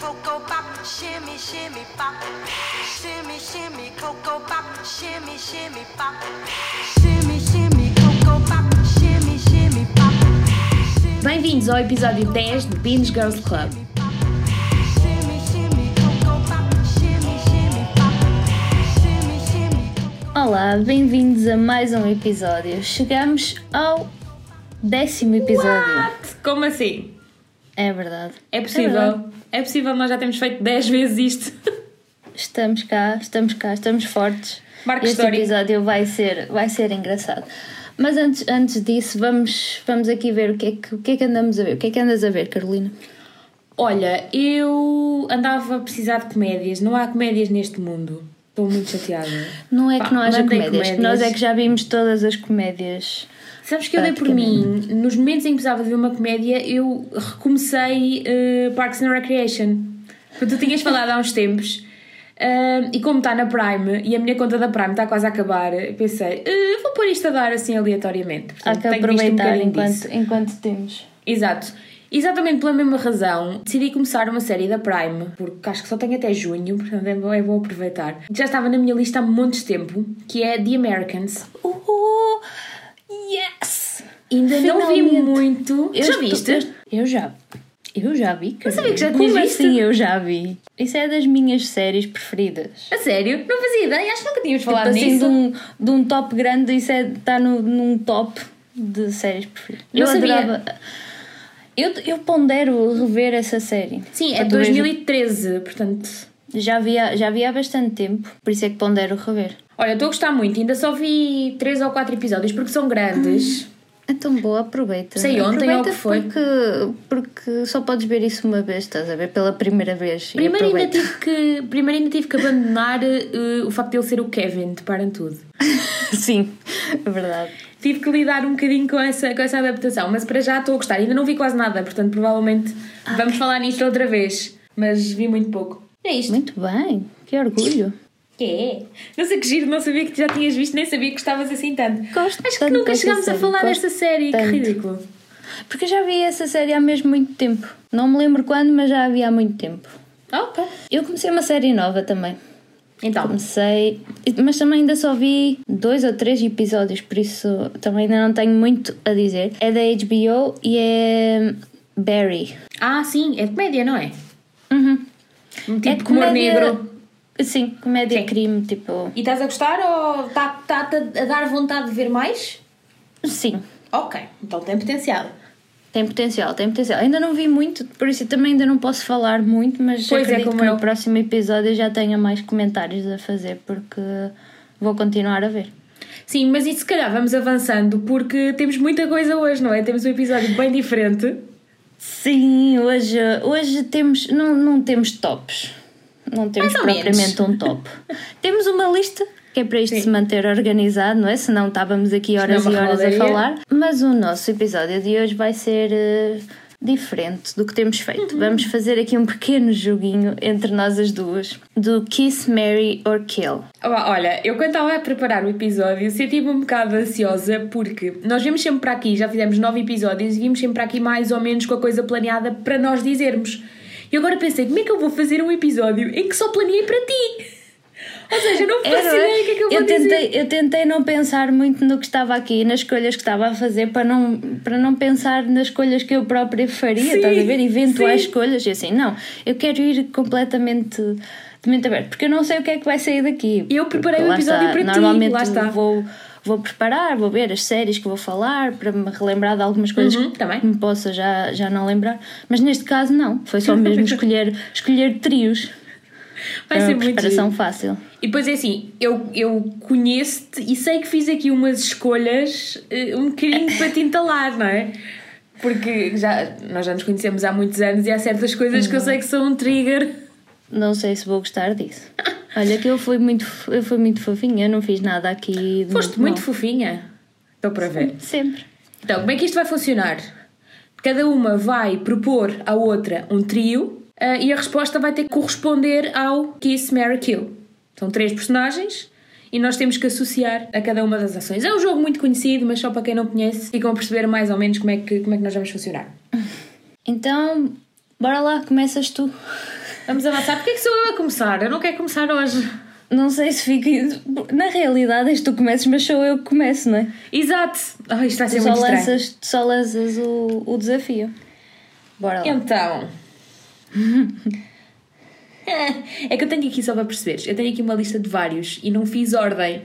cocoa pop, shimmy, shimmy pop. Shimmy, shimmy, cocoa pop, shimmy, shimmy pop. Shimmy, shimmy, cocoa pop, shimmy, shimmy pop. Bem-vindos ao episódio 10 do Beans Girls Club. Olá, bem-vindos a mais um episódio. Chegamos ao décimo episódio. What? Como assim? É verdade. É possível? verdade. É, possível, nós já temos feito 10 vezes isto. Estamos cá, estamos cá, estamos fortes. Marco este histórico. episódio vai ser, vai ser engraçado. Mas antes, antes disso, vamos, vamos aqui ver o que, é que, o que é que andamos a ver. O que é que andas a ver, Carolina? Olha, eu andava a precisar de comédias. Não há comédias neste mundo. Estou muito chateada. Não é Pá, que não haja comédias, que nós é que já vimos todas as comédias. Sabes que eu dei por mim, nos momentos em que precisava de ver uma comédia, eu recomecei eh, Parks and Recreation. Porque tu tinhas falado há uns tempos. eh, e como está na Prime e a minha conta da Prime está quase a acabar, pensei, eh, vou pôr isto a dar assim aleatoriamente. Há Portanto, que visto um aproveitar bocadinho enquanto, disso. enquanto temos. Exato. Exatamente pela mesma razão, decidi começar uma série da Prime, porque acho que só tenho até junho, portanto é bom, é bom aproveitar. Já estava na minha lista há montes de tempo, que é The Americans. Uh, yes! Ainda não vi Finalmente. muito. Eu já viste? Eu, eu já. Eu já vi, Carolina. sabia que já Como tinhas visto. assim eu já vi? Isso é das minhas séries preferidas. A sério? Não fazia ideia, acho que nunca tínhamos falado tipo assim, nisso. de um, de um top grande, isso é, está no, num top de séries preferidas. Não eu sabia. adorava. Eu, eu pondero rever essa série. Sim, é Para de tu veres- 2013, portanto. Já vi, há- já vi há bastante tempo, por isso é que pondero rever. Olha, estou a gostar muito, ainda só vi 3 ou 4 episódios porque são grandes. É tão boa, aproveita. Sei ontem ou o que Aproveita foi. Porque, porque só podes ver isso uma vez, estás a ver? Pela primeira vez. Primeiro ainda, aproveita. tive que, primeiro ainda tive que abandonar eh, o facto de ele ser o Kevin, de Param Tudo. Sim, é verdade. Tive que lidar um bocadinho com essa, com essa adaptação, mas para já estou a gostar. Ainda não vi quase nada, portanto, provavelmente vamos falar nisto outra vez. Mas vi muito pouco. É isto. Muito bem, que orgulho. Que é? Não sei que giro, não sabia que já tinhas visto, nem sabia que gostavas assim tanto. Gosto Acho que nunca chegámos a falar desta série, tanto. que ridículo. Porque eu já vi essa série há mesmo muito tempo. Não me lembro quando, mas já a vi há muito tempo. Ah, ok. Eu comecei uma série nova também. Então, Comecei, mas também ainda só vi dois ou três episódios, por isso também ainda não tenho muito a dizer. É da HBO e é Barry. ah, sim, é de comédia, não é? Uhum. Um tipo é de humor negro. Sim, comédia Sim. crime, tipo. E estás a gostar ou está-te a dar vontade de ver mais? Sim, Ok, então tem potencial. tem potencial, tem potencial. Ainda não vi muito, por isso também ainda não posso falar muito, mas Pois é, acredito como que eu. no próximo episódio já tenha mais comentários a fazer, porque vou continuar a ver. Sim, mas isso se calhar vamos avançando porque temos muita coisa hoje, não é? Temos um episódio bem diferente. Sim, hoje, hoje temos, não, não temos tops. Não temos propriamente um top. temos uma lista que é para isto Sim. se manter organizado, não é? Senão estávamos aqui horas Senão e horas a rodaria. falar. Mas o nosso episódio de hoje vai ser eh, diferente do que temos feito. Uhum. Vamos fazer aqui um pequeno joguinho entre nós as duas do Kiss, Mary or Kill. Olha, eu quando estava a preparar o episódio senti-me um bocado ansiosa porque nós vimos sempre para aqui, já fizemos nove episódios e vimos sempre para aqui mais ou menos com a coisa planeada para nós dizermos. E agora pensei, como é que eu vou fazer um episódio em que só planeei para ti? Ou seja, eu não faço Era, ideia o que é que eu vou dizer. tentei, eu tentei não pensar muito no que estava aqui, nas escolhas que estava a fazer, para não, para não pensar nas escolhas que eu própria faria, Sim, estás a ver? Eventuais sim. escolhas. E assim, não, eu quero ir completamente de mente aberta, porque eu não sei o que é que vai sair daqui. Eu preparei o lá episódio está, para ti, Normalmente lá está. Vou, vou preparar, vou ver as séries que vou falar, para me relembrar de algumas coisas Uhum, que também. me possa já, já não lembrar. Mas neste caso, não. Foi só mesmo escolher, escolher trios. Vai É ser uma muito preparação giro. fácil. E depois é assim, eu, eu conheço-te e sei que fiz aqui umas escolhas eh, um bocadinho para te entalar, não é? Porque já, nós já nos conhecemos há muitos anos e há certas coisas que eu sei que são um trigger. Não sei se vou gostar disso. Olha que eu fui muito, eu fui muito fofinha, eu não fiz nada aqui de Foste muito mal. fofinha. Estou para ver. Sempre. Então, como é que isto vai funcionar? Cada uma vai propor à outra um trio eh, e a resposta vai ter que corresponder ao Kiss, Mary, Kill. São três personagens e nós temos que associar a cada uma das ações. É um jogo muito conhecido, mas só para quem não conhece ficam a perceber mais ou menos como é que, como é que nós vamos funcionar. Então, bora lá, começas tu. Vamos avançar. Porquê que sou eu a começar? Eu não quero começar hoje. Não sei se fica. Na realidade, és tu começas, mas sou eu que começo, não é? Exato. Oh, isto vai ser Tu só muito estranho. lanças, tu só lanças o, o desafio. Bora lá. Então. É que eu tenho aqui só para perceberes. Eu tenho aqui uma lista de vários e não fiz ordem.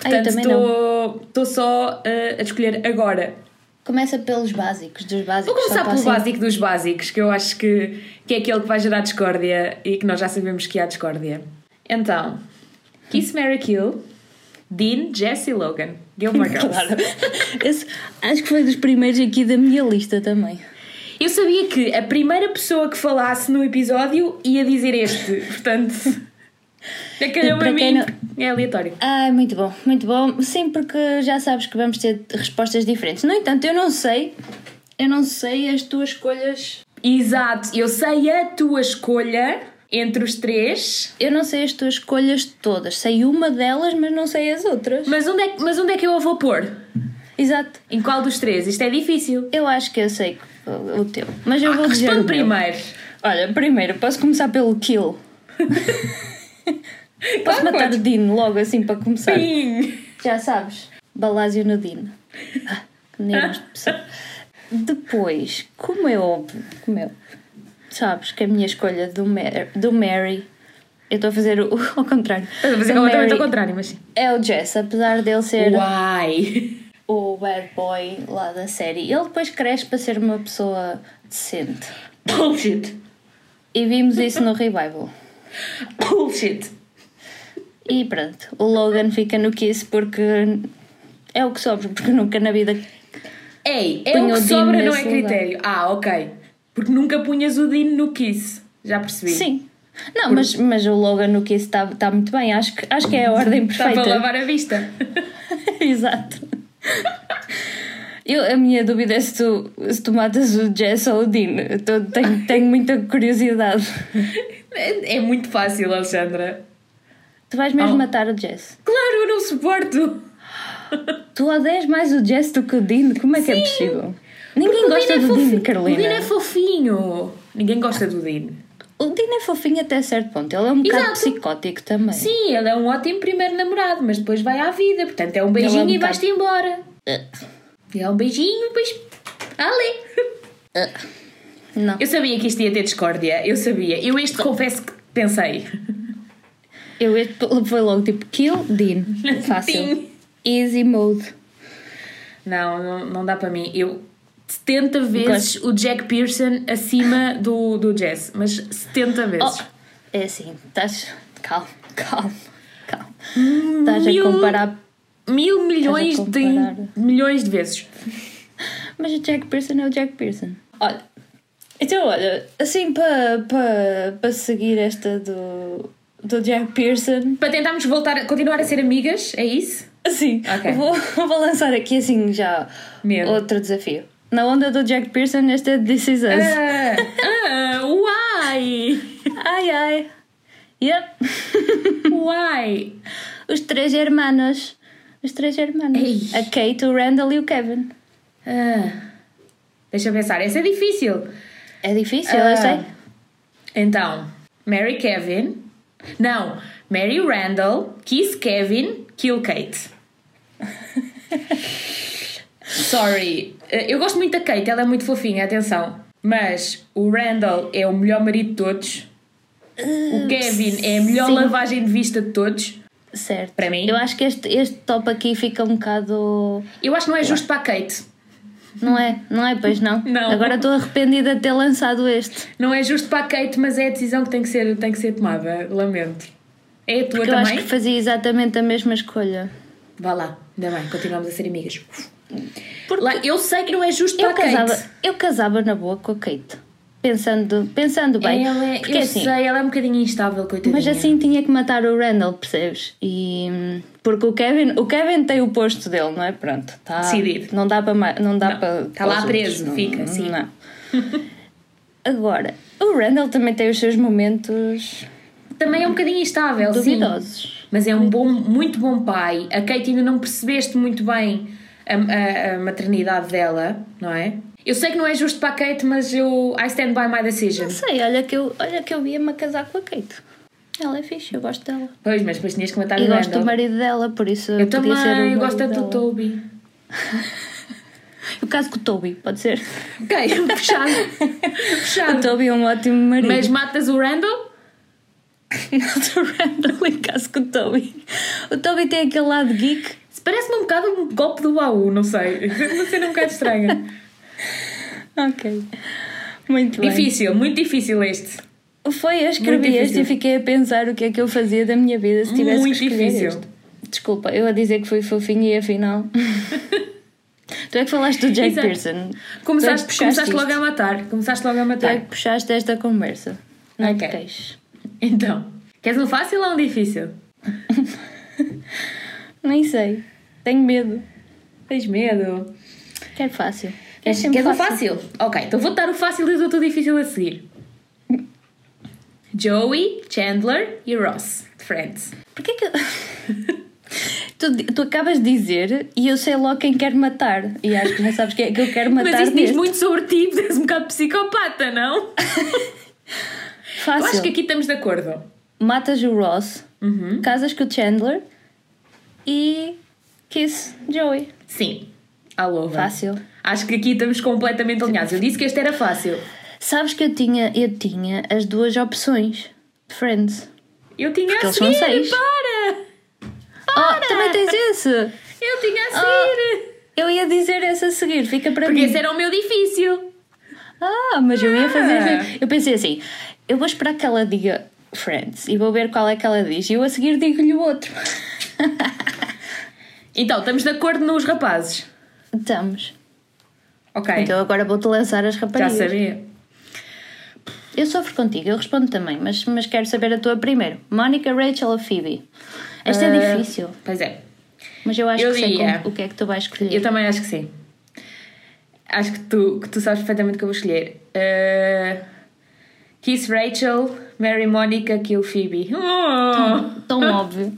Portanto, estou só uh, a escolher agora. Começa pelos básicos, dos básicos. Vou começar pelo assim- básico dos básicos, que eu acho que, que é aquele que vai gerar discórdia e que nós já sabemos que há discórdia. Então, Kiss Mary Kill, Dean, Jesse Logan, Gilmore Girls. Claro. Esse, acho que foi dos primeiros aqui da minha lista também. Eu sabia que a primeira pessoa que falasse no episódio ia dizer este, portanto. É Para mim. não- É aleatório. Ai, muito bom, muito bom. Sim, porque já sabes que vamos ter respostas diferentes. No entanto, eu não sei, eu não sei as tuas escolhas. Exato, eu sei a tua escolha entre os três, Eu não sei as tuas escolhas todas. Sei uma delas, mas não sei as outras. mas onde é, que- mas onde é que eu a vou pôr? Exato. Em qual dos três? Isto é difícil. Eu acho que eu sei o teu. Mas eu vou dizer Ah, Responde primeiro. Olha, primeiro, posso começar pelo kill. Posso matar podes. o Dino logo assim para começar? Sim. Já sabes. Balásio no Dino. Ah, que nervos de pessoa. Depois, como é óbvio, como é sabes que a minha escolha do, Mar do Mary, eu estou a fazer o, ao contrário. Estás a fazer completamente ao contrário, mas sim. É o Jess, apesar dele ser Uai. o bad boy lá da série. Ele depois cresce para ser uma pessoa decente. Bullshit. E vimos isso no revival. Bullshit. E pronto, o Logan fica no Kiss porque é o que sobra, porque nunca na vida. Ei, é o o que Dean sobra, não é critério. Ah, ok. Porque nunca punhas o Dean no Kiss. Já percebi. Sim. Não, mas, mas o Logan no Kiss está tá muito bem. Acho que, acho que é a ordem Está perfeita. para lavar a vista. Exato. Eu, a minha dúvida é se tu, se tu matas o Jess ou o Dean. Eu tô- tenho, tenho muita curiosidade. É, é muito fácil, Alexandra. Tu vais mesmo Oh. matar o Jess. Claro, eu não suporto. Tu odeias mais o Jess do que o Dean? Como é que é possível? Ninguém gosta é do Dean. Carolina. O Dean é fofinho. Ninguém gosta do Dean. O Dean é fofinho até certo ponto. Ele é um bocado Exato. psicótico também. Sim, ele é um ótimo primeiro namorado, mas depois vai à vida. Portanto, é um beijinho é um e vais-te embora. É um beijinho, depois. Ali. Não. Eu sabia que isto ia ter discórdia. Eu sabia. Eu este confesso que pensei. Eu este foi logo tipo kill Dean. Fácil. Dean. Easy mode. Não, não, não dá para mim. Eu 70 vezes o Jack Pearson acima do, do Jess. Mas 70 vezes. Oh, é assim, estás. Calma, calma, calma. Estás a comparar. Mil milhões de, comparar. milhões de vezes. Mas o Jack Pearson é o Jack Pearson. Olha. Então, olha, assim para pa, pa seguir esta do, do Jack Pearson, Para tentarmos voltar a continuar a ser amigas, é isso? assim, Ok. vou, vou lançar aqui assim já Medo. outro desafio. Na onda do Jack Pearson, este é This Is Us. Ah, ah, uai! Ai ai. Yep. Uai! Os três hermanos. Os três hermanos. Ei. A Kate, o Randall e o Kevin. Ah, deixa eu pensar, essa é difícil. É difícil, Ah. eu sei. Então, Mary Kevin. Não, Mary Randall, Kiss Kevin, Kill Kate. Sorry. Eh, Eu gosto muito da Kate, ela é muito fofinha, atenção. Mas o Randall é o melhor marido de todos. O Kevin é a melhor sim. lavagem de vista de todos. Certo. Para mim. Eu acho que este, este top aqui fica um bocado. Eu acho que não é justo para a Kate. Não é? Não é? Pois não. Não. Agora estou arrependida de ter lançado este. Não é justo para a Kate, mas é a decisão que tem que ser, tem que ser tomada. Lamento. É a tua Porque eu acho também? que fazia exatamente a mesma escolha. Vá lá, ainda bem, continuamos a ser amigas. Lá, eu sei que não é justo para a casava, Kate. eu casava na boa com a Kate. Pensando, pensando bem. Ela é, Porque eu assim, sei, ela é um bocadinho instável, coitadinha. Mas assim tinha que matar o Randall, percebes? E porque o Kevin, o Kevin tem o posto dele, não é? Pronto, tá, Decidido. Não dá para não dá Não, para tá para lá preso, outros, fica, não, sim. Não. Agora, o Randall também tem os seus momentos Também é um bocadinho instável, sim. duvidosos. Mas é um bom, muito bom pai. A Kate ainda não percebeste muito bem a, a- a maternidade dela, não é? Eu sei que não é justo para a Kate, mas eu. I stand by my decision. Não sei, olha que eu, olha que eu ia-me a casar com a Kate. Ela é fixe, eu gosto dela. Pois, mas depois tinhas que matar E o gosto do marido dela, por isso Eu podia ser também, eu gosto tanto do. Toby. Eu caso com o Toby, pode ser? Ok, puxado. O. Toby é um ótimo marido. Mas matas o Randall? Não, o Randall em caso com o Toby. O Toby tem aquele lado geek. Parece-me um bocado um golpe do baú, não sei. Uma cena um bocado estranha. Ok. Muito bem. Difícil, muito difícil este. Foi, eu escrevi este e fiquei a pensar o que é que eu fazia da minha vida se tivesse Muito que escolher difícil. este. Desculpa, eu a dizer que fui fofinha e afinal. tu é que falaste do Jake Exato. Pearson. Começaste, é começaste logo a matar. Começaste logo a Tu é matar. que puxaste esta conversa. Não Ok. te queixes. Então, queres um fácil ou um difícil? Nem sei. Tenho medo. Tens medo? Quero fácil. Quero Queres, queres o fácil? Ok, então vou dar o fácil e dou-te o difícil a seguir. Joey, Chandler e Ross, de Friends. Porquê que. tu, tu acabas de dizer e eu sei logo quem quer matar. E acho que já sabes quem é que eu quero matar Mas diz neste. muito sobre ti, és um bocado psicopata, não? Eu Fácil. acho que aqui estamos de acordo. Matas o Ross, Uhum. casas com o Chandler e kiss Joey. Sim, alô. Fácil. Acho que aqui estamos completamente alinhados. Eu disse que este era fácil. Sabes que eu tinha, eu tinha as duas opções de Friends. Eu tinha Porque a eles são seguir, seis. para! Oh, também tens esse! Eu tinha a Ah. seguir! Eu ia dizer esse a seguir, fica para Porque mim. esse era o meu difícil. Ah, mas eu ia fazer. Ah. Eu pensei assim: eu vou esperar que ela diga Friends e vou ver qual é que ela diz. E eu a seguir digo-lhe o outro. Então, estamos de acordo nos rapazes. Estamos. Ok, Então agora vou-te lançar as já raparigas. sabia. Eu sofro contigo, eu respondo também, mas, mas quero saber a tua primeiro. Mónica, Rachel ou Phoebe? Esta Ah, é difícil, Pois é, mas eu acho eu que sei como- o que é que tu vais escolher. eu também acho que sim. Acho que tu, que tu sabes perfeitamente o que eu vou escolher. Uh, Kiss Rachel, Mary Monica, Kill Phoebe. Oh! Tão óbvio.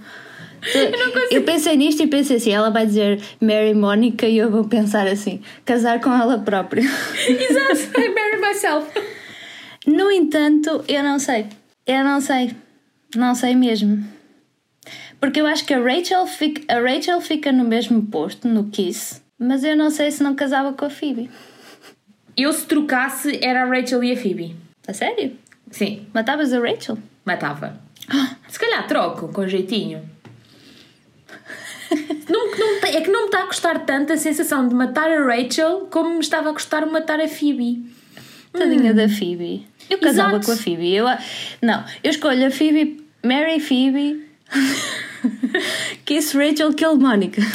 Eu pensei nisto e pensei assim: ela vai dizer Mary Mónica e eu vou pensar assim: casar com ela própria. Exato, I marry myself. No entanto, eu não sei. Eu não sei. Não sei mesmo. Porque eu acho que a Rachel fica, a Rachel fica no mesmo posto, no Kiss, mas eu não sei se não casava com a Phoebe. Eu, se trocasse, era a Rachel e a Phoebe. A sério? Sim, Matavas a Rachel? matava. Se calhar troco, com jeitinho. Não, não, é que não me está a custar tanto a sensação de matar a Rachel como me estava a custar matar a Phoebe. Tadinha da Phoebe. Eu casava Exato. com a Phoebe. Eu, eu eu escolho a Phoebe, Mary Phoebe, Kiss Rachel, Kill Monica.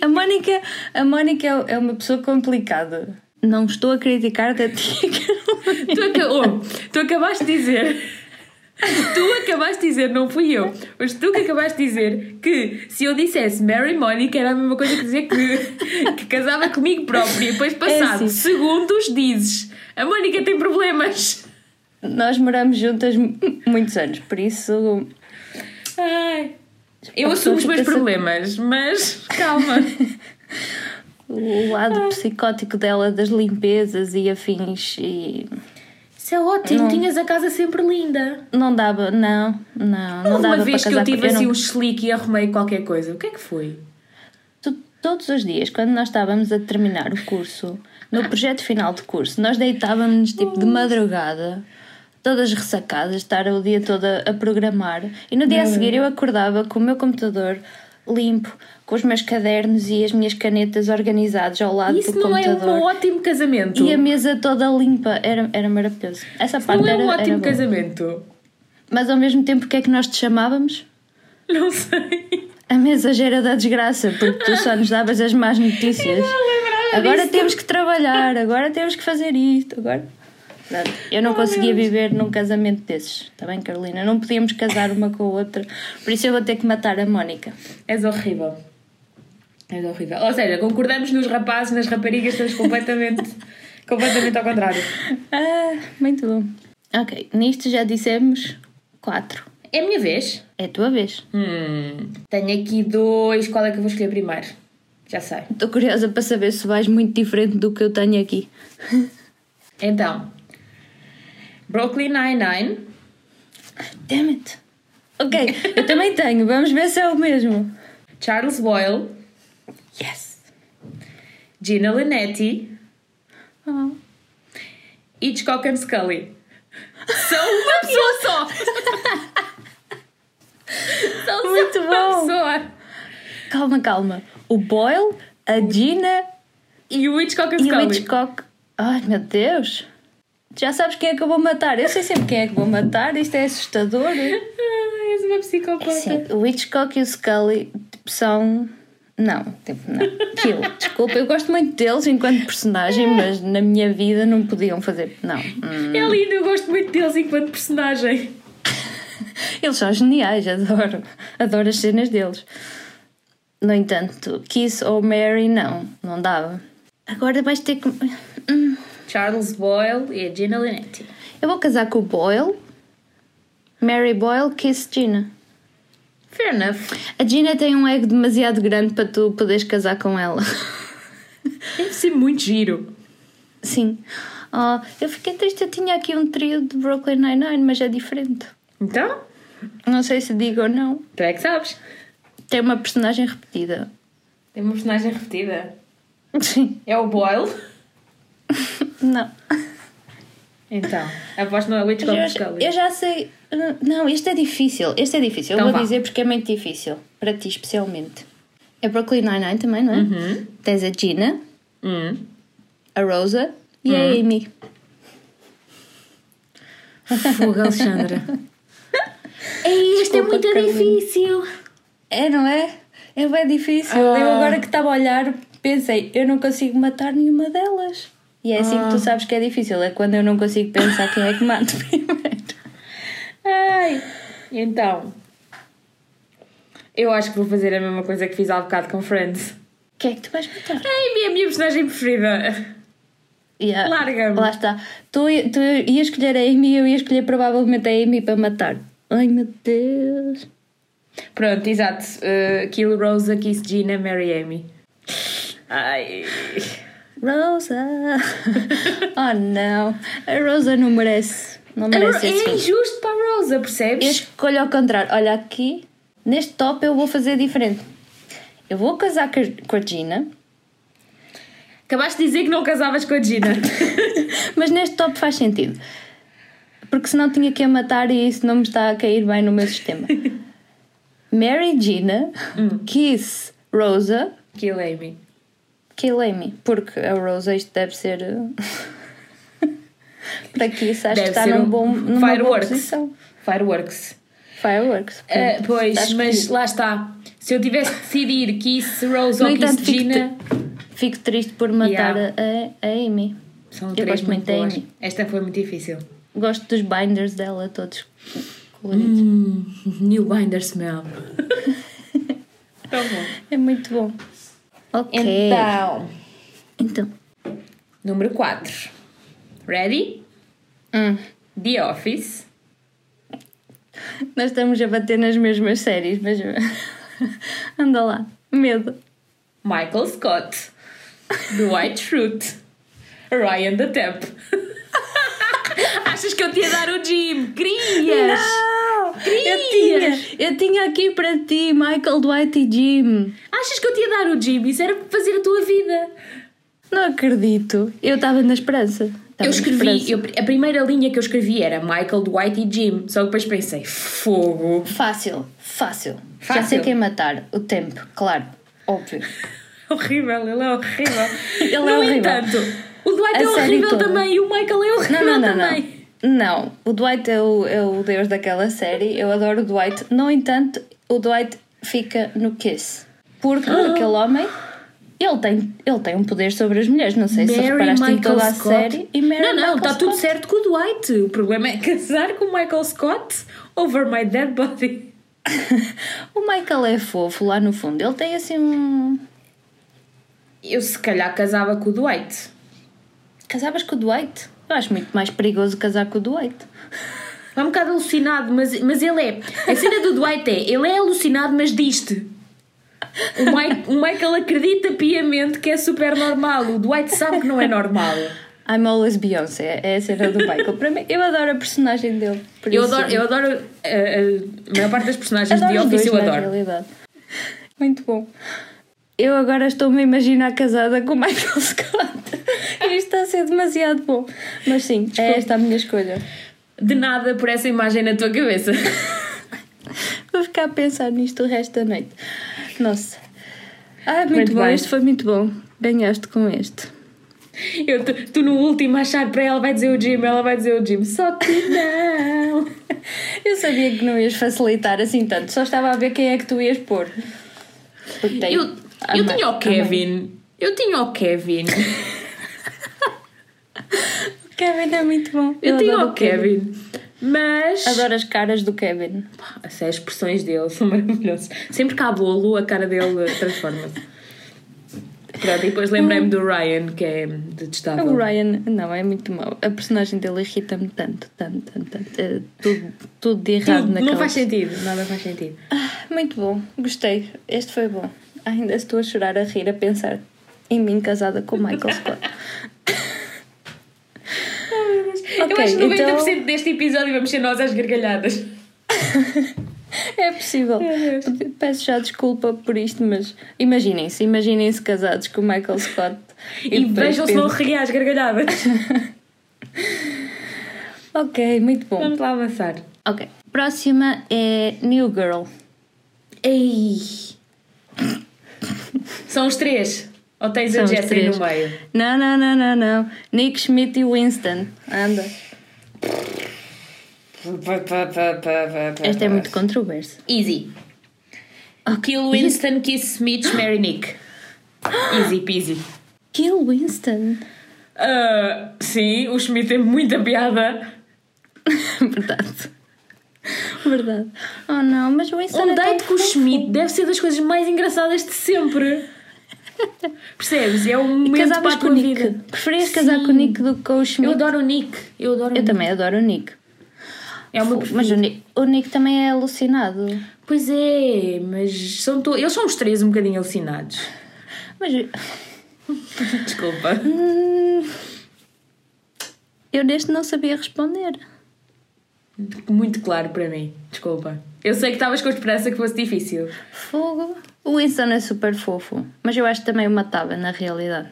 A Mónica, a Mónica é- é uma pessoa complicada. Não estou a criticar-te a ti. Tu, aca- oh, tu acabaste de dizer. Tu acabaste de dizer, não fui eu, mas tu que acabaste de dizer que se eu dissesse Mary Monica era a mesma coisa que dizer que, que casava comigo própria. E depois, passado assim. segundos, dizes a Mónica tem problemas. Nós moramos juntas mu- muitos anos, por isso Ai, eu assumo os meus problemas, mas calma. o lado psicótico dela das limpezas e afins e Isso é ótimo, Não. tinhas a casa sempre linda. não dava, não, não, não uma vez que eu tive assim não- um chelique e arrumei qualquer coisa. O que é que foi? Tu- todos os dias, quando nós estávamos a terminar o curso, no projeto final de curso, nós deitávamos tipo de madrugada, todas ressacadas, estar o dia todo a, a programar. E no dia a seguir eu acordava com o meu computador limpo, com os meus cadernos e as minhas canetas organizados ao lado Isso do não é computador. um ótimo casamento. E a mesa toda limpa, era, era maravilhoso. Essa parte Não é era, um era ótimo boa. casamento. Mas ao mesmo tempo, o que é que nós te chamávamos? Não sei. A mensageira da desgraça, porque tu só nos davas as más notícias. Agora disso. temos que trabalhar, agora temos que fazer isto, agora. Pronto, Eu não conseguia viver num casamento desses, está bem, Carolina? Não podíamos casar uma com a outra, por isso eu vou ter que matar a Mónica. És horrível. És horrível. Ou seja, concordamos nos rapazes, nas raparigas, estamos completamente, completamente ao contrário. Ah, muito bom. Ok, nisto já dissemos quatro. É a minha vez. É a tua vez. Hum, tenho aqui dois. Qual é que eu vou escolher primeiro? Já sei. Estou curiosa para saber se vais muito diferente do que eu tenho aqui. Então, Brooklyn Nine-Nine, Damn it. Ok, eu também tenho. Vamos ver se é o mesmo. Charles Boyle, Yes. Gina Linetti, Oh. Hitchcock and Scully. São uma pessoa só! São Muito uma bom. pessoa! Calma, calma. O Boyle, a Gina E o Hitchcock and e o Scully. Hitchcock. Ai meu Deus! Já sabes quem é que eu vou matar? Eu sei sempre quem é que vou matar. Isto é assustador. Ai, és uma psicopata. Sim, o Hitchcock e o Scully são. Não, tipo, não. Kill. Desculpa, eu gosto muito deles enquanto personagem, mas na minha vida não podiam fazer. Não. Hum. É lindo, eu gosto muito deles enquanto personagem. Eles são geniais, adoro. Adoro as cenas deles. No entanto, Kiss ou Mary, não, não dava. Agora vais ter que. Hum. Charles Boyle e a Gina Linetti. Eu vou casar com o Boyle. Mary Boyle, Kiss Gina. Fair enough. A Gina tem um ego demasiado grande para tu poderes casar com ela. Deve ser muito giro. Sim. Oh, eu fiquei triste, eu tinha aqui um trio de Brooklyn Nine-Nine, mas é diferente. Então, Não sei se digo ou não. tu é que sabes. Tem uma personagem repetida. Tem uma personagem repetida. Sim. É o Boyle. Não. Então, aposto no Hitchcock and Eu, Scully. eu já sei. Não, este é difícil. Este é difícil. Então eu vou vá. dizer porque é muito difícil. Para ti, especialmente. É Brooklyn Nine-Nine também, não é? Uhum. Tens a Gina, Hum. a Rosa e Uhum. a Amy. Fogo, Alexandra. Ei, isto é muito difícil. É, não é? É bem difícil. Ah. Eu agora que estava a olhar, pensei, eu não consigo matar nenhuma delas. E é assim que Ah. tu sabes que é difícil, é quando eu não consigo pensar quem é que mata primeiro. Ai. Então, eu acho que vou fazer a mesma coisa que fiz há bocado com Friends. Quem é que tu vais matar? A Amy é a minha personagem preferida. Yeah. Larga-me. Lá está. Tu, tu ias escolher a Amy e eu ia escolher provavelmente a Amy para matar. Ai meu Deus. Pronto, exato. Uh, Kill Rosa, Kiss Gina, Mary Amy. Ai. Rosa. oh não. A Rosa não merece. Não merece esse É injusto para a Rosa, percebes? Eu escolho ao contrário. Olha aqui, neste top eu vou fazer diferente. Eu vou casar com a- Gina, Acabaste de dizer que não casavas com a Gina. mas neste top faz sentido. Porque senão tinha que a matar e isso não me está a cair bem no meu sistema. Mary Gina, Kiss Rosa, Kill Amy. Kill Amy. Porque a Rosa isto deve ser. uh, Para Kiss acho Deve que está num um bom, numa boa fireworks. posição. Fireworks. Fireworks. Pronto. pois, mas lá está. Se eu tivesse de decidir Kiss Rose No ou Kiss entanto, fico, Gina. fico triste por matar Yeah. a, a Amy. São Eu três gosto muito da. Amy. Esta foi muito difícil. Gosto dos binders dela, todos coloridos. Hum, new binder smell. Tão bom. É muito bom. Ok. Então, Então. número 4. Ready? Hum, The Office. nós estamos a bater nas mesmas séries, mas. Anda lá. Medo. Michael Scott. Dwight Schrute. Ryan the Temp. Achas que eu te ia dar o Jim? Querias? Eu tinha, Querias? eu tinha aqui para ti Michael, Dwight e Jim. Achas que eu te ia dar o Jim? Isso era para fazer a tua vida. Não acredito. Eu estava na esperança. Estava Eu escrevi, eu- a primeira linha que eu escrevi era Michael, Dwight e Jim. Só que depois pensei, fogo. Fácil, fácil, Já Fácil. sei quem matar. O tempo, claro. Óbvio. Horrível, ele é horrível. Ele é no horrível. entanto, o Dwight A é horrível toda. também e o Michael é horrível Não, não, não, também. Não. O Dwight é o, é o deus daquela série. Eu adoro o Dwight. No entanto, o Dwight fica no Kiss. Porque Ah. aquele homem, ele tem, ele tem um poder sobre as mulheres. Não sei se Mary reparaste em Michael toda a Scott. série. E Mary não, não, está tudo certo com o Dwight. O problema é casar com o Michael Scott over my dead body. O Michael é fofo lá no fundo. Ele tem assim um. Eu se calhar casava com o Dwight. Casavas com o Dwight? Eu acho muito mais perigoso casar com o Dwight. É um bocado alucinado, mas, mas ele é. A cena do Dwight é, ele é alucinado, mas diz-te. O Michael, o Michael acredita piamente que é super normal. O Dwight sabe que não é normal. I'm always Beyoncé, é a cena do Michael. Para mim, eu adoro a personagem dele. Eu adoro, eu adoro uh, uh, a maior parte das personagens adoro de Office, dois, eu adoro. realidade. Muito bom. Eu agora estou-me a imaginar casada com o Michael Scott. Isto está a ser demasiado bom. Mas sim, é esta a minha escolha. De nada por essa imagem na tua cabeça. Vou ficar a pensar nisto o resto da noite. Nossa. Ah, muito, Muito bom. bem. Este foi muito bom. Ganhaste com este. Eu, tu, tu no último a achar para ela vai dizer o Jim, ela vai dizer o Jim. Só que não. Eu sabia que não ias facilitar assim tanto. Só estava a ver quem é que tu ias pôr. Porque tem Eu, eu tinha o. Kevin. Eu tinha o Kevin. O Kevin é muito bom. Eu tinha adoro o Kevin. Mas. Adoro as caras do Kevin. As expressões dele são maravilhosas. Sempre que há bolo, a cara dele transforma-se. Pronto, e depois lembrei-me do Ryan, que é detestável. O Ryan, não, é muito mau. A personagem dele irrita-me tanto, tanto, tanto, tanto. É tudo, tudo de errado Tudo, naquela não faz sentido, nada faz sentido. Muito bom, gostei. Este foi bom. Ainda estou a chorar, a rir, a pensar em mim casada com o Michael Scott. eu Ok, acho que 90% então- deste episódio vamos ser nós às gargalhadas. É possível. Peço já desculpa por isto, mas imaginem-se, imaginem-se casados com o Michael Scott. E, depois vejam se não pensem- ri às gargalhadas. Ok, muito bom. Vamos lá avançar. Ok. Próxima é New Girl. Ei! São os três? Ou tens São a Jessie no meio? Não, não, não, não, não. Nick Schmidt e Winston. Anda. Esta é muito controversa. Easy. Kill Winston, Kiss Smith, Mary Nick. Easy peasy. Kill Winston. Ah, sim, o Schmidt tem muita piada. Verdade. Verdade. Oh não, mas o Winston Um é date com o. Schmidt deve ser das coisas mais engraçadas de sempre. Percebes? É um momento para a com o Nick. vida. Preferias casar Sim. com o Nick do que com o Schmidt? Eu adoro o Nick. Eu adoro Eu Nick. também adoro o Nick. É o meu Mas o Nick, o Nick também é alucinado. Pois é, mas são to... eles são os três um bocadinho alucinados. Mas Desculpa. hum, eu neste não sabia responder. Muito claro para mim. Desculpa. Eu sei que estavas com a esperança que fosse difícil. Fogo. O Winston é super fofo, mas eu acho que também o matava na realidade.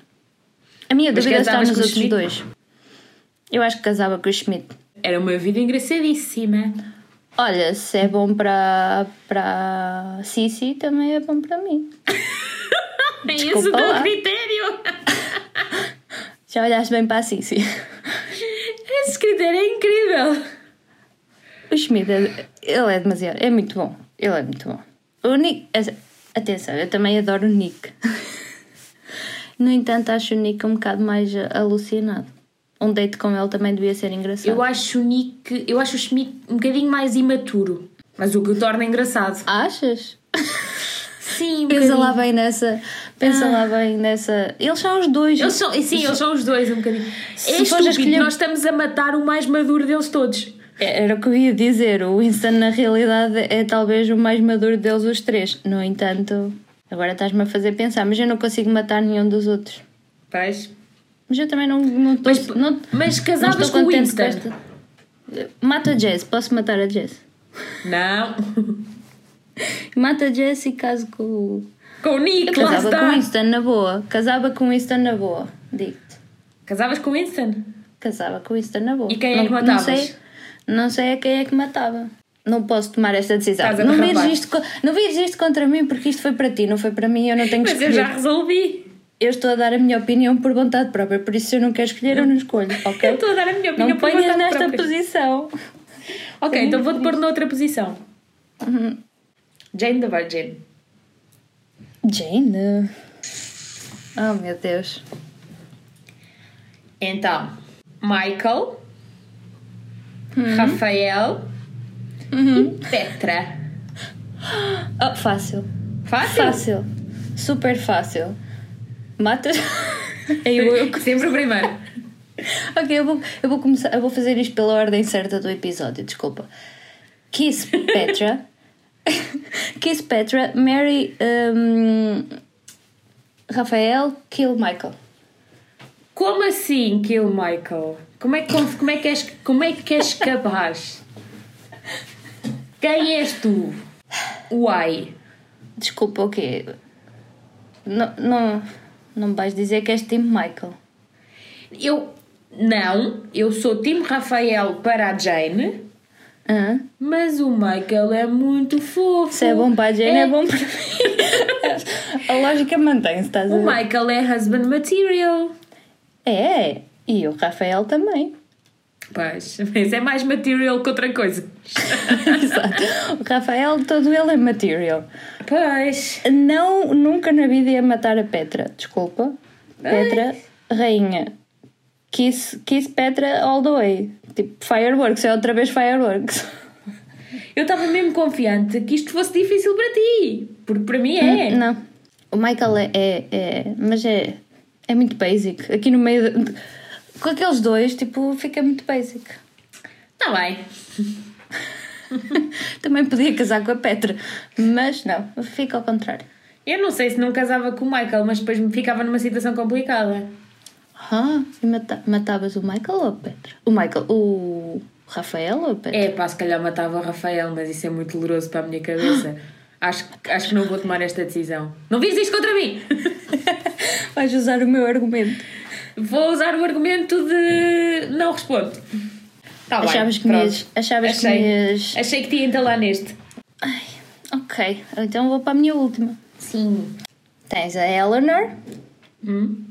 A minha Mas dúvida está nos outros Schmidt? dois. Eu acho que casava com o Schmidt. Era uma vida engraçadíssima. Olha, se é bom para para Cici, também é bom para mim. É esse o teu lá. critério. Já olhaste bem para a Cici. Esse critério é incrível. O Schmidt, é- ele é demasiado. É muito bom. Ele é muito bom. O Nick. Atenção, eu também adoro o Nick. No entanto, acho o Nick um bocado mais alucinado. Um date com ele também devia ser engraçado. Eu acho o Nick, eu acho o Schmidt um bocadinho mais imaturo. Mas o que o torna engraçado. Achas? Sim, um Pensa lá bem nessa. Pensa lá bem nessa. Eles são os dois. Eles são, sim, eles são os dois um bocadinho. Se é estúpido, escolher- nós estamos a matar o mais maduro deles todos. Era o que eu ia dizer. O Winston, na realidade, é talvez o mais maduro deles, os três. No entanto, agora estás-me a fazer pensar, mas eu não consigo matar nenhum dos outros. Pois. Mas eu também não não. Mas, não, mas não casavas estou com o Winston? com esta. Mato a Jess, posso matar a Jess? Não. Mata a Jess e caso com o. Com o Nick, Eu casava com o. Winston na boa. Casava com o Winston na boa. Digo-te. Casavas com o Winston? Casava com o Winston na boa. E quem é não, que matavas? Não sei, não sei a quem é que matava. Não posso tomar esta decisão. Não vires, isto, não vires isto contra mim porque isto foi para ti, não foi para mim. Eu não tenho que Mas eu escolher. já resolvi. Eu estou a dar a minha opinião por vontade própria, por isso se eu não quero escolher, eu não escolho, ok? Eu estou a dar a minha opinião não por ponhas vontade nesta própria. posição. Ok, então vou-te pôr noutra posição. Uhum. Jane the Virgin. Jane. Oh meu Deus. Então, Michael, Uhum. Rafael e Petra. Oh, fácil. Fácil? Fácil. Super fácil. Matas. eu, eu, Sempre o primeiro. ok, eu vou, eu vou começar. Eu vou fazer isto pela ordem certa do episódio, desculpa. Kiss Petra, Kiss Petra, Mary, hum, Rafael, Kill Michael. Como assim, Kill Michael? Como é que, como é que, és, como é que és capaz? Quem és tu? Why? Desculpa, o quê? Não, não, não me vais dizer que és Tim Michael. Eu. Não, eu sou Tim Rafael para a Jane, Hã? mas o Michael é muito fofo. Se é bom para a Jane, é, bom para mim. a lógica mantém-se, estás a O ver? Michael é husband material. É, e o Rafael também. Pois, mas é mais material que outra coisa. Exato. O Rafael, todo ele é material. Pois. Não, nunca na vida ia matar a Petra. Desculpa. Petra, rainha. Kiss, kiss Petra all the way. Tipo, fireworks, é outra vez fireworks. Eu estava mesmo confiante que isto fosse difícil para ti. Porque para mim é. Não. O Michael é, é, é- Mas é. É muito basic. Aqui no meio. de- com aqueles dois, tipo, fica muito basic. Está bem. Também podia casar com a Petra. Mas não, fica ao contrário. Eu não sei se não casava com o Michael, mas depois ficava numa situação complicada. Ah, e mata- matavas o Michael ou a Petra? O Michael. O Rafael ou a Petra? É pá, se calhar matava o Rafael, mas isso é muito doloroso para a minha cabeça. Acho, acho que não vou tomar esta decisão. Não vires isto contra mim! Vais usar o meu argumento. Vou usar o argumento de não respondo. Tá bem, Achavas que pronto. me ias- achavas que Achei. me ias- Achei que te ia entalar neste. Ok, então vou para a minha última. Sim. Tens a Eleanor, Hum?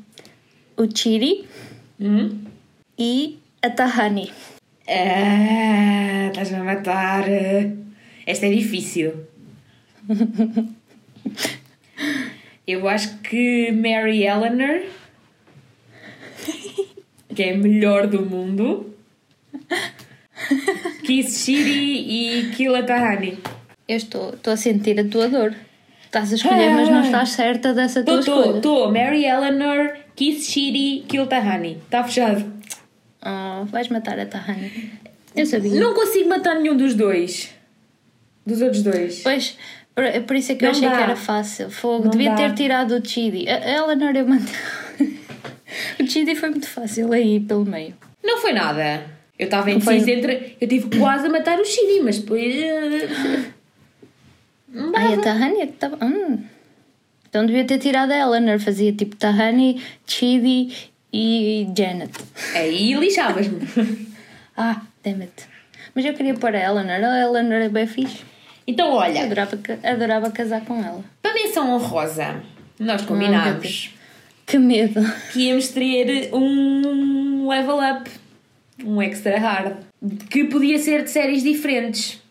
o Chiri Hum? e a Tahani. Ah, estás-me a matar. Esta é difícil. Eu acho que Mary Eleanor, que é a melhor do mundo, Kiss Shiri e Killa Tahani. Eu estou, estou a sentir a tua dor. Estás a escolher, mas não estás certa dessa tua Estou, escolha. estou. Mary Eleanor, Kiss Shiri, Killa Tahani. Está fechado. Oh, vais matar a Tahani. Eu sabia. Não consigo matar nenhum dos dois. Dos outros dois. Pois, por, por isso é que eu Não achei dá. que era fácil. Fogo, Não devia dá. ter tirado o Chidi. A Eleanor eu mantei. o Chidi foi muito fácil aí pelo meio. Não foi nada. Eu estava Não foi- indecisa entre. Eu tive quase a matar o Shiri, mas depois. eh, Ai, a. Tahani é que estava. Hum. Então devia ter tirado a Eleanor. Fazia tipo Tahani, Chidi e Janet. Aí lixavas-me. Ah, damn it. Mas eu queria pôr a Eleanor. A Eleanor é bem fixe. Então, Eu olha, adorava, ca- adorava casar com ela. para menção honrosa, nós combinámos Deus. Que medo. que íamos ter um level up, um extra hard, que podia ser de séries diferentes.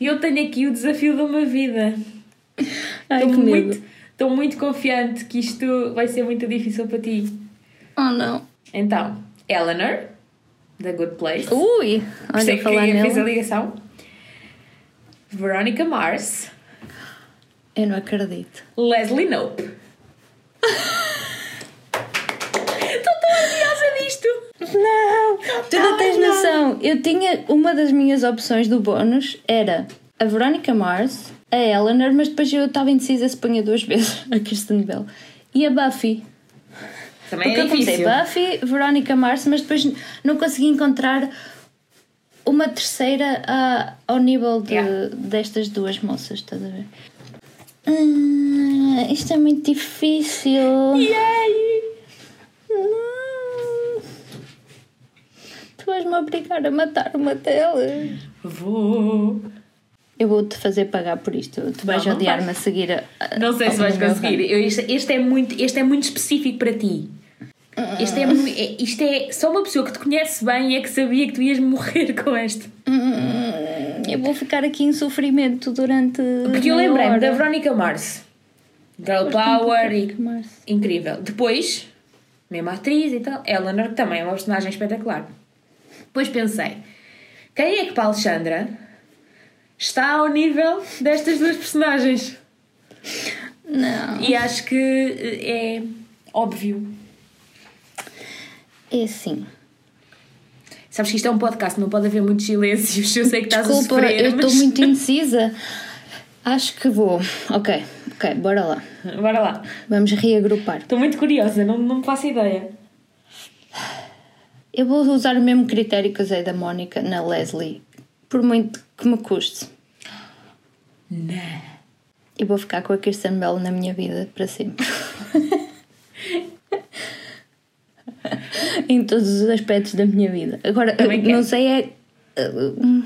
E eu tenho aqui o desafio de uma vida. Ai, Estou que medo. muito, estou muito confiante que isto vai ser muito difícil para ti. Oh, não. Então, Eleanor, The Good Place. Ui, olha, que falar eu fiz a ligação. Veronica Mars, Eu não acredito. Leslie Knope. Estou tão ansiosa disto! Não! Tu não tens não. noção. Eu tinha. Uma das minhas opções do bónus era a Veronica Mars, a Eleanor, mas depois eu estava indecisa se punha duas vezes a Kristen Bell. E a Buffy. Também Porque é eu comecei difícil. Buffy, Veronica Mars, mas depois não consegui encontrar uma terceira a- ao nível de- Yeah. destas duas moças, estás a ver? Ah, isto é muito difícil. Yay! Não. Tu vais-me obrigar a matar uma delas. Vou. Eu vou-te fazer pagar por isto. Tu vais odiar-me a seguir. A, Não sei se vais conseguir. Eu- este, este é muito, este é muito específico para ti. Este é, é- isto é só uma pessoa que te conhece bem é que sabia que tu ias morrer com este. Hum, Eu vou ficar aqui em sofrimento durante. Porque eu lembrei-me da Veronica Mars. Girl Power e Mars. incrível. Depois, mesma atriz e tal, Eleanor, que também é uma personagem espetacular. Depois pensei, quem é que para a Alexandra está ao nível destas duas personagens? Não. E acho que eh, é óbvio. É assim. Sabes que isto é um podcast, não pode haver muitos silêncios. Eu sei que estás a Desculpa, sofrer, eu estou mas... muito indecisa. Acho que vou. Ok, ok, bora lá. Bora lá. Vamos reagrupar. Estou muito curiosa, não, não me faço ideia. Eu vou usar o mesmo critério que usei da Mónica na Leslie, por muito que me custe. Não. E vou ficar com a Kirsten Bell na minha vida para sempre. em todos os aspectos da minha vida. Agora, Também quero. não sei é. uh,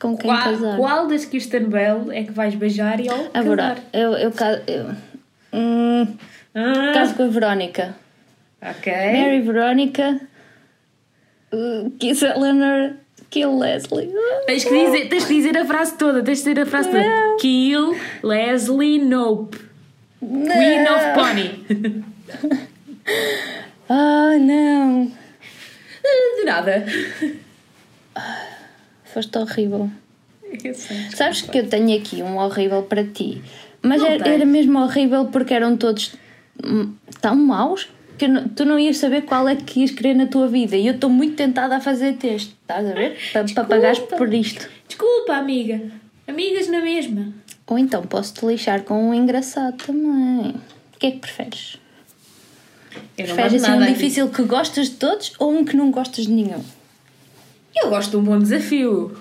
com quem Qual, casar. qual das Kirsten Bell é que vais beijar e ao Agora, eu, eu, eu, hum, Ah, caso com a Verónica. ok. Mary Verónica, uh, Kiss Eleanor, Kill Leslie. Tens que, dizer, tens que dizer a frase toda, tens de dizer a frase toda. Não. Kill Leslie Nope. Queen of Pony. Ah, não. De nada. Foste horrível. Eu sei. Sabes que eu tenho aqui um horrível para ti. Mas era, era mesmo horrível porque eram todos hum, tão maus que não- tu não ias saber qual é que ias querer na tua vida. E eu estou muito tentada a fazer este, estás a ver? Para, para pagares por isto. Desculpa, amiga. Amigas na mesma. Ou então posso-te lixar com um engraçado também. O que é que preferes? Eu não Preferes gosto assim um aqui. difícil que gostas de todos ou um que não gostas de nenhum? Eu gosto de um bom desafio.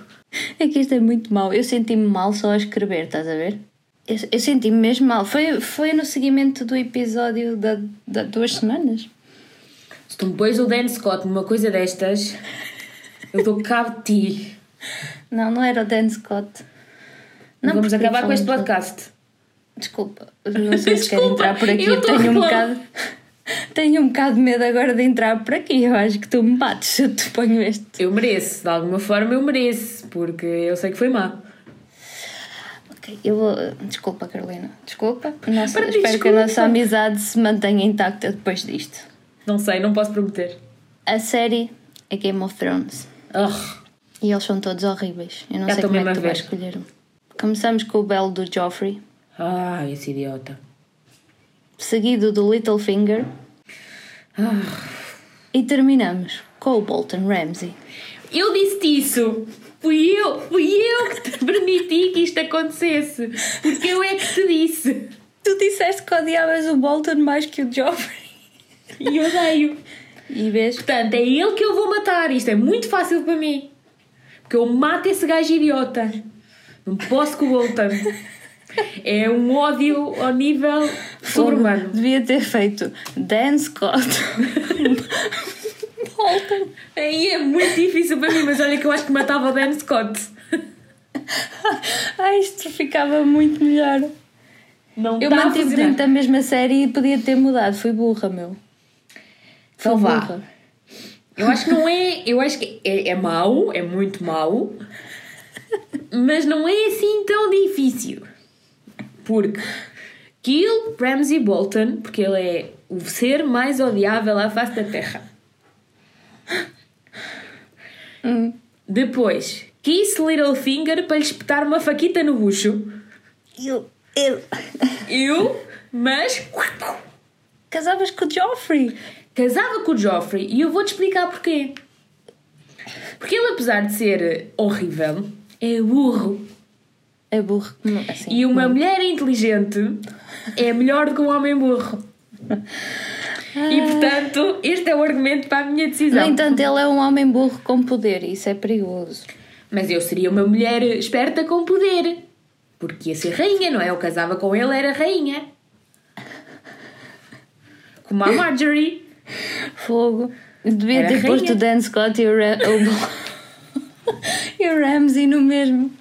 É que isto é muito mau. Eu senti-me mal só a escrever, estás a ver? Eu, eu senti-me mesmo mal. Foi, foi no seguimento do episódio da, da duas semanas. Se tu me pões o Dan Scott numa coisa destas, eu dou cabo de ti. Não, não era o Dan Scott. Vamos porque acabar com este podcast. Desculpa, não sei se quer Desculpa, entrar por aqui. eu tenho um bocado. Tenho um bocado de medo agora de entrar por aqui. Eu acho que tu me bates se eu te ponho este. Eu mereço, de alguma forma eu mereço, porque eu sei que foi má. Ok, eu vou. Desculpa, Carolina. Desculpa. Nossa, espero que a nossa desculpa. amizade se mantenha intacta depois disto. Não sei, não posso prometer. A série é Game of Thrones. Ugh. E eles são todos horríveis. Eu não Já sei como é que tu vais escolher um. Começamos com o belo do Joffrey, Ai, esse idiota. seguido do Littlefinger Ah. E terminamos com o Bolton Ramsay. Eu disse-te isso. Fui eu, fui eu que te permiti que isto acontecesse. Porque eu é que te disse. Tu disseste que odiavas o Bolton mais que o Joffrey. E odeio. E vês? Portanto, é ele que eu vou matar. Isto é muito fácil para mim. Porque eu mato esse gajo idiota. Não posso com o Bolton. É um ódio ao nível sobre-humano. Devia ter feito Dan Scott. Bolton. Aí é muito difícil para mim, mas olha que eu acho que matava o Dan Scott. Ah, isto ficava muito melhor. Não Eu mantive dentro da mesma série e podia ter mudado. Fui burra, meu. Fui Então vá. burra. Eu acho que não é. Eu acho que é, é mau, é muito mau, mas não é assim tão difícil. Porque Kill Ramsay Bolton, porque ele é o ser mais odiável à face da Terra. Hum. Depois, Kiss Littlefinger para lhe espetar uma faquita no bucho. Eu, eu. Eu, mas Casavas com o Joffrey. casava com o Joffrey e eu vou-te explicar porquê. Porque ele, apesar de ser horrível, é burro. É burro. como- Assim, E uma como- mulher inteligente é melhor do que um homem burro. E portanto, este é o argumento para a minha No decisão. entanto, ele é um homem burro com poder e isso é perigoso. Mas eu seria uma mulher esperta com poder. Porque ia ser rainha, não é? Eu casava com ele, era rainha. Como a Marjorie. Fogo. Devia Era ter rainha. posto o Dan Scott e o, Ra o... e o Ramsey no mesmo.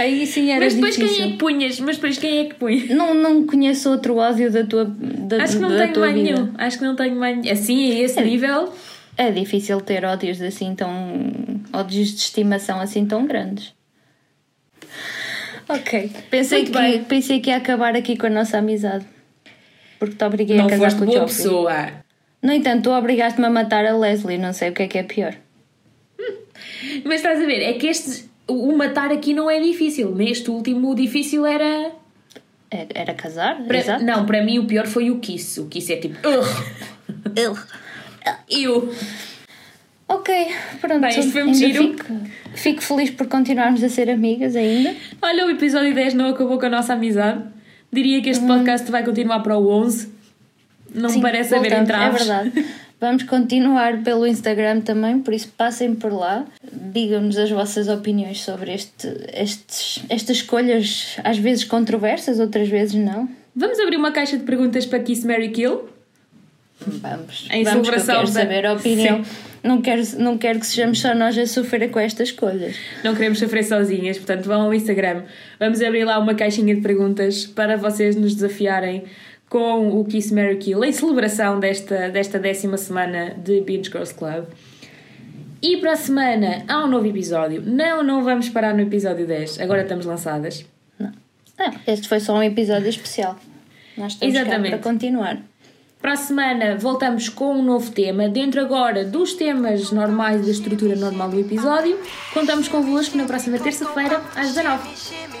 Aí sim era Mas depois difícil. quem é que punhas? Mas depois quem é que punha? Não, não conheço outro ódio da tua, da, Acho que não da tenho mais vida. nenhum. Acho que não tenho mais nenhum. Assim, a esse nível. É difícil ter ódios assim tão. ódios de estimação assim tão grandes. Ok. Pensei Muito que, bem. pensei que ia acabar aqui com a nossa amizade. Porque te obriguei a Não casar foste com o boa Joffrey. pessoa. No entanto, tu obrigaste-me a matar a Leslie, não sei o que é que é pior. Mas estás a ver, é que este, o matar aqui não é difícil. Neste último, o difícil era. Era, era casar? para- Exato. não, para mim o pior foi o kiss. O kiss é tipo. "Ugh, Eu. Eu. Ok, pronto. Bem, isto foi muito giro. Fico, fico feliz por continuarmos a ser amigas ainda. Olha, o episódio 10 não acabou com a nossa amizade. Diria que este podcast vai continuar para o 11. Não me Sim, parece haver voltamos, entraves. É verdade. Vamos continuar pelo Instagram também, por isso passem por lá. Digam-nos as vossas opiniões sobre este, estes, estas escolhas, às vezes controversas, outras vezes não. Vamos abrir uma caixa de perguntas para Kiss Mary Kill? Vamos. Em Vamos que eu celebração quero saber a opinião. Sim. Não quero, não quero que sejamos só nós a sofrer com estas escolhas. Não queremos sofrer sozinhas, portanto vão ao Instagram. Vamos abrir lá uma caixinha de perguntas para vocês nos desafiarem com o Kiss Mary Kill em celebração desta, desta décima semana de Binge Girls Club. E para a semana há um novo episódio. Não, não vamos parar no episódio 10. Agora estamos lançadas. Não. Não, este foi só um episódio especial. Nós estamos cá Exatamente. para continuar. Para a semana voltamos com um novo tema. Dentro agora dos temas normais da estrutura normal do episódio, contamos convosco na próxima terça-feira às 19 Shimmy, shimmy,